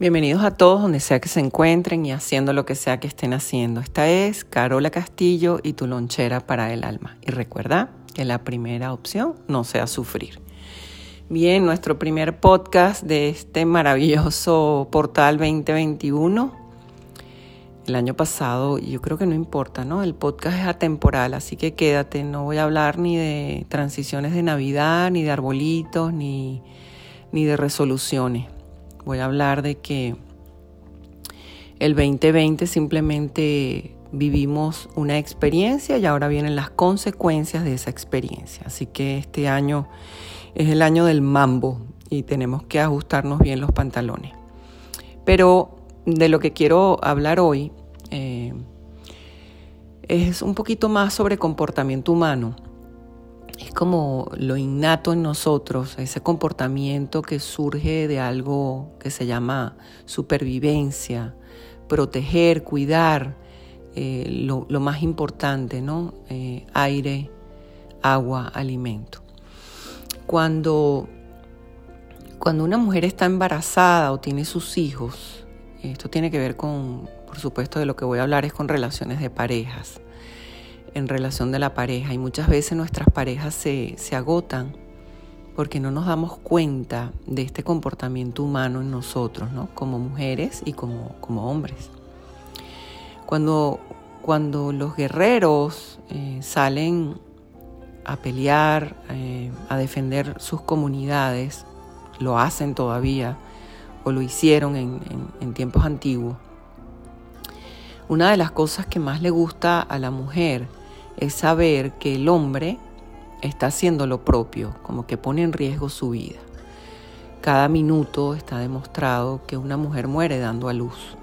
Bienvenidos a todos donde sea que se encuentren y haciendo lo que sea que estén haciendo. Esta es Carola Castillo y tu lonchera para el alma. Y recuerda que la primera opción no sea sufrir. Bien, nuestro primer podcast de este maravilloso portal 2021. El año pasado, yo creo que no importa, ¿no? El podcast es atemporal, así que quédate. No voy a hablar ni de transiciones de Navidad, ni de arbolitos, ni, ni de resoluciones voy a hablar de que el 2020 simplemente vivimos una experiencia y ahora vienen las consecuencias de esa experiencia. Así que este año es el año del mambo y tenemos que ajustarnos bien los pantalones. Pero de lo que quiero hablar hoy eh, es un poquito más sobre comportamiento humano es como lo innato en nosotros, ese comportamiento que surge de algo que se llama supervivencia, proteger, cuidar, eh, lo, más importante, ¿no? Eh, aire, agua, alimento. Cuando, cuando una mujer está embarazada o tiene sus hijos, esto tiene que ver con, por supuesto, de lo que voy a hablar es con relaciones de parejas en relación de la pareja y muchas veces nuestras parejas se, agotan porque no nos damos cuenta de este comportamiento humano en nosotros, ¿no? como mujeres y como, como hombres. Cuando, cuando los guerreros eh, salen a pelear, eh, a defender sus comunidades, lo hacen todavía o lo hicieron en tiempos antiguos, una de las cosas que más le gusta a la mujer es saber que el hombre está haciendo lo propio, como que pone en riesgo su vida. Cada minuto está demostrado que una mujer muere dando a luz,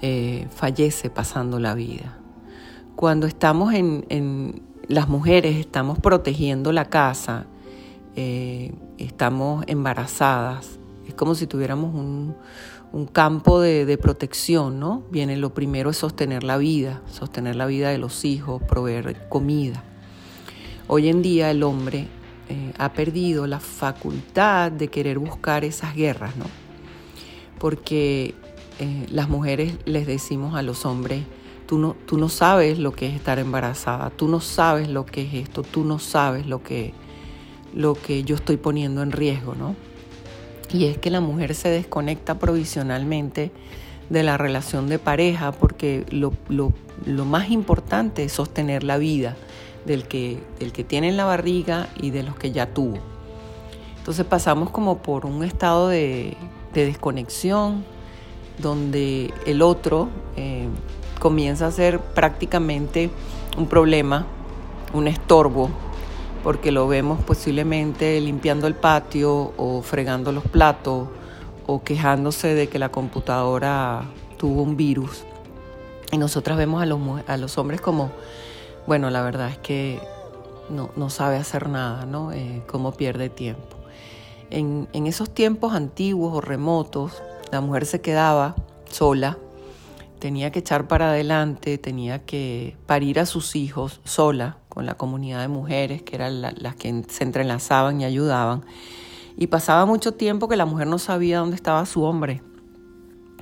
eh, fallece pasando la vida. Cuando estamos en, las mujeres, estamos protegiendo la casa, eh, estamos embarazadas, es como si tuviéramos un, un campo de, protección, ¿no? Viene lo primero es sostener la vida, sostener la vida de los hijos, proveer comida. Hoy en día el hombre eh, ha perdido la facultad de querer buscar esas guerras, ¿no? Porque eh, las mujeres les decimos a los hombres, tú no, tú no sabes lo que es estar embarazada, tú no sabes lo que es esto, tú no sabes lo que, lo que yo estoy poniendo en riesgo, ¿no? Y es que la mujer se desconecta provisionalmente de la relación de pareja porque lo, más importante es sostener la vida del que, tiene en la barriga y de los que ya tuvo. Entonces pasamos como por un estado de, desconexión donde el otro eh, comienza a ser prácticamente un problema, un estorbo porque lo vemos posiblemente limpiando el patio o fregando los platos o quejándose de que la computadora tuvo un virus. Y nosotras vemos a los, a los hombres como, bueno, la verdad es que no, sabe hacer nada, ¿no? Eh, cómo pierde tiempo. En, en esos tiempos antiguos o remotos, la mujer se quedaba sola, tenía que echar para adelante, tenía que parir a sus hijos sola, con la comunidad de mujeres, que eran las que se entrelazaban y ayudaban. Y pasaba mucho tiempo que la mujer no sabía dónde estaba su hombre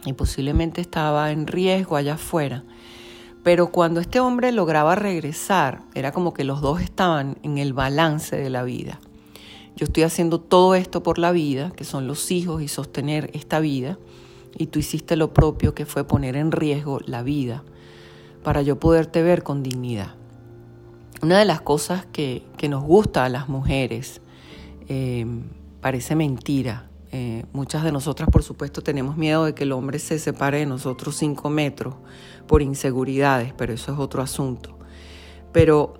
y posiblemente estaba en riesgo allá afuera. Pero cuando este hombre lograba regresar, era como que los dos estaban en el balance de la vida. Yo estoy haciendo todo esto por la vida, que son los hijos y sostener esta vida, y tú hiciste lo propio, que fue poner en riesgo la vida, para yo poderte ver con dignidad. Una de las cosas que, nos gusta a las mujeres eh, parece mentira. Eh, muchas de nosotras, por supuesto, tenemos miedo de que el hombre se separe de nosotros cinco metros por inseguridades, pero eso es otro asunto. Pero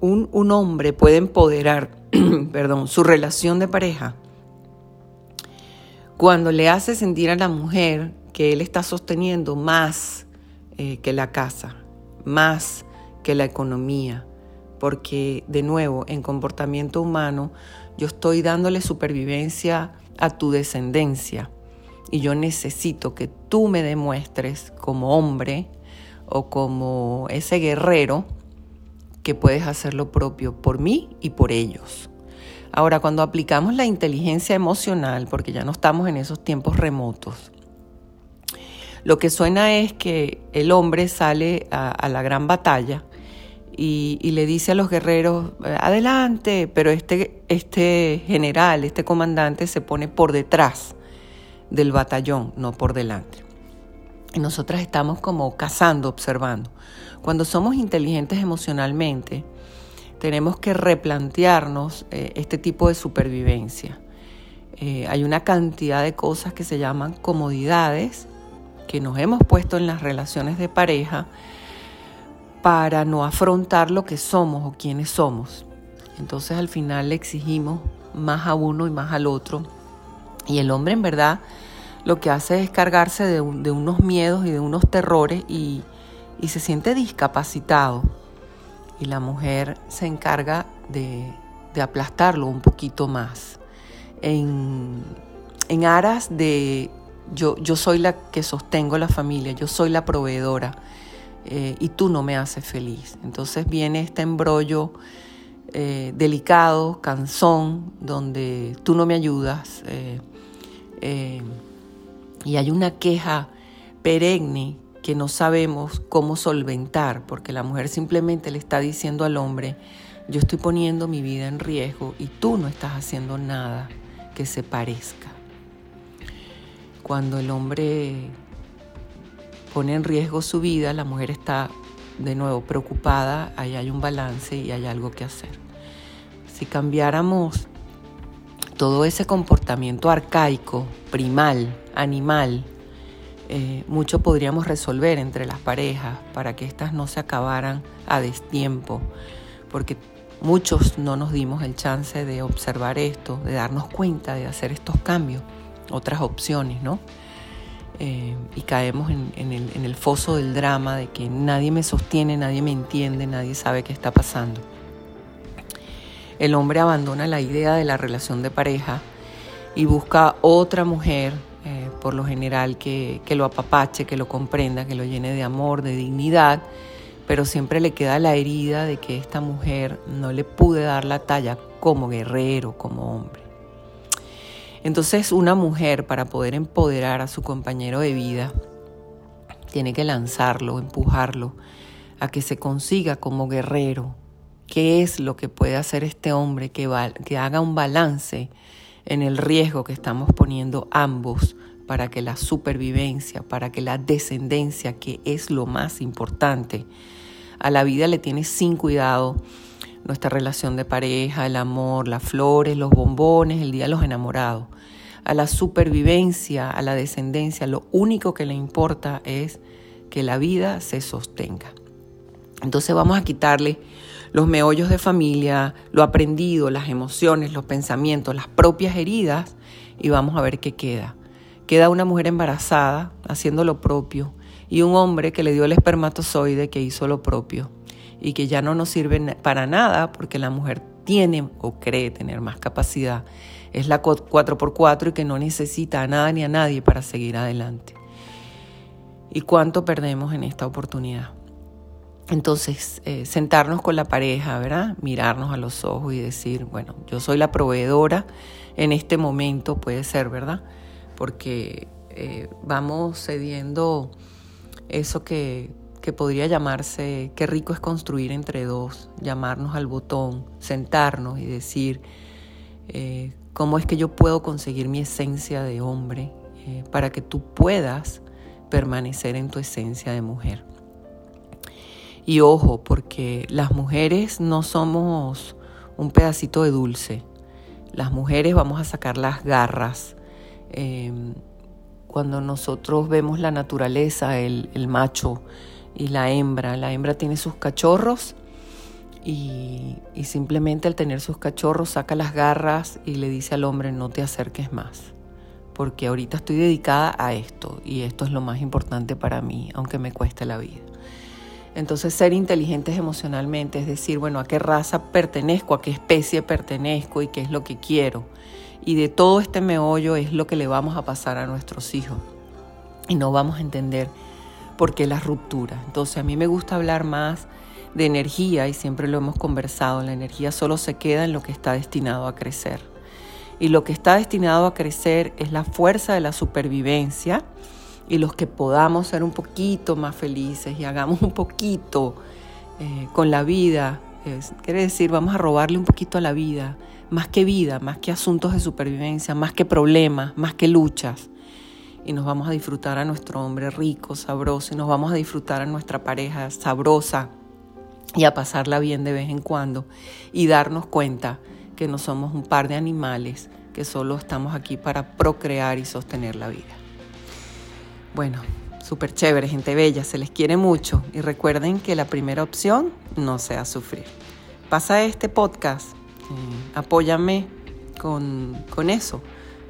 un, un hombre puede empoderar perdón, su relación de pareja cuando le hace sentir a la mujer que él está sosteniendo más eh, que la casa, más que la economía, porque de nuevo, en comportamiento humano, yo estoy dándole supervivencia a tu descendencia y yo necesito que tú me demuestres como hombre o como ese guerrero que puedes hacer lo propio por mí y por ellos. Ahora, cuando aplicamos la inteligencia emocional, porque ya no estamos en esos tiempos remotos, lo que suena es que el hombre sale a, la gran batalla y, le dice a los guerreros, adelante, pero este, este general, este comandante se pone por detrás del batallón, no por delante. Y nosotras estamos como cazando, observando. Cuando somos inteligentes emocionalmente, tenemos que replantearnos eh, este tipo de supervivencia. Eh, hay una cantidad de cosas que se llaman comodidades que nos hemos puesto en las relaciones de pareja para no afrontar lo que somos o quiénes somos. Entonces al final le exigimos más a uno y más al otro. Y el hombre en verdad lo que hace es cargarse de, unos miedos y de unos terrores y, se siente discapacitado. Y la mujer se encarga de, aplastarlo un poquito más. En, aras de yo, yo, soy la que sostengo la familia, yo soy la proveedora eh, y tú no me haces feliz. Entonces viene este embrollo eh, delicado, cansón, donde tú no me ayudas. Eh, y hay una queja perenne que no sabemos cómo solventar, porque la mujer simplemente le está diciendo al hombre, yo estoy poniendo mi vida en riesgo y tú no estás haciendo nada que se parezca. Cuando el hombre pone en riesgo su vida, la mujer está de nuevo preocupada, ahí hay un balance y hay algo que hacer. Si cambiáramos todo ese comportamiento arcaico, primal, animal, eh, mucho podríamos resolver entre las parejas para que éstas no se acabaran a destiempo, porque muchos no nos dimos el chance de observar esto, de darnos cuenta de hacer estos cambios, otras opciones, ¿no? Eh, y caemos en, el, en el foso del drama de que nadie me sostiene, nadie me entiende, nadie sabe qué está pasando el hombre abandona la idea de la relación de pareja y busca otra mujer, eh, por lo general, que, lo apapache, que lo comprenda, que lo llene de amor, de dignidad, pero siempre le queda la herida de que esta mujer no le pude dar la talla como guerrero, como hombre. Entonces una mujer para poder empoderar a su compañero de vida tiene que lanzarlo, empujarlo a que se consiga como guerrero, qué es lo que puede hacer este hombre que, que haga un balance en el riesgo que estamos poniendo ambos para que la supervivencia, para que la descendencia, que es lo más importante, a la vida le tiene sin cuidado nuestra relación de pareja, el amor, las flores, los bombones, el día de los enamorados. A la supervivencia, a la descendencia, lo único que le importa es que la vida se sostenga. Entonces vamos a quitarle los meollos de familia, lo aprendido, las emociones, los pensamientos, las propias heridas y vamos a ver qué queda. Queda una mujer embarazada haciendo lo propio y un hombre que le dio el espermatozoide que hizo lo propio y que ya no nos sirve para nada porque la mujer tiene o cree tener más capacidad. Es la 4x4 y que no necesita a nada ni a nadie para seguir adelante. ¿Y cuánto perdemos en esta oportunidad? Entonces, eh, sentarnos con la pareja, ¿verdad? Mirarnos a los ojos y decir, bueno, yo soy la proveedora en este momento, puede ser, ¿verdad? Porque eh, vamos cediendo eso que, que podría llamarse, qué rico es construir entre dos, llamarnos al botón, sentarnos y decir, eh, ¿cómo es que yo puedo conseguir mi esencia de hombre para que tú puedas permanecer en tu esencia de mujer? Y ojo, porque las mujeres no somos un pedacito de dulce. Las mujeres vamos a sacar las garras. Em, cuando nosotros vemos la naturaleza, el, macho y la hembra, la hembra tiene sus cachorros y, y simplemente al tener sus cachorros saca las garras y le dice al hombre no te acerques más porque ahorita estoy dedicada a esto y esto es lo más importante para mí, aunque me cueste la vida. Entonces ser inteligentes emocionalmente es decir, bueno, a qué raza pertenezco, a qué especie pertenezco y qué es lo que quiero. Y de todo este meollo es lo que le vamos a pasar a nuestros hijos. Y no vamos a entender por qué las rupturas. Entonces a mí me gusta hablar más de energía y siempre lo hemos conversado. La energía solo se queda en lo que está destinado a crecer. Y lo que está destinado a crecer es la fuerza de la supervivencia y los que podamos ser un poquito más felices y hagamos un poquito eh, con la vida. quiere decir, vamos a robarle un poquito a la vida, más que vida, más que asuntos de supervivencia, más que problemas, más que luchas. Y nos vamos a disfrutar a nuestro hombre rico, sabroso, y nos vamos a disfrutar a nuestra pareja sabrosa y a pasarla bien de vez en cuando y darnos cuenta que no somos un par de animales que solo estamos aquí para procrear y sostener la vida. Bueno, súper chévere, gente bella, se les quiere mucho y recuerden que la primera opción no sea sufrir. Pasa este podcast, eh, apóyame con, eso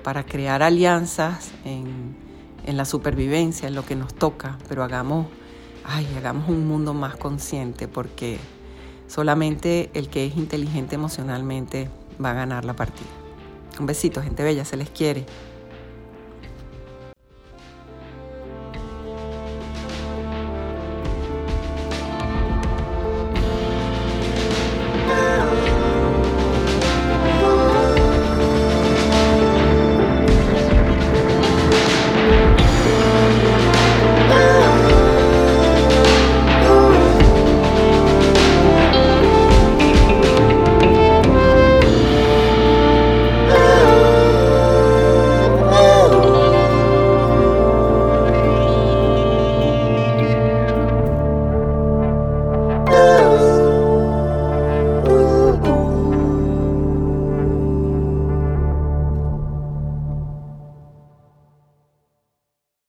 para crear alianzas en, en, la supervivencia, en lo que nos toca, pero hagamos, ay, hagamos un mundo más consciente porque solamente el que es inteligente emocionalmente va a ganar la partida. Un besito, gente bella, se les quiere.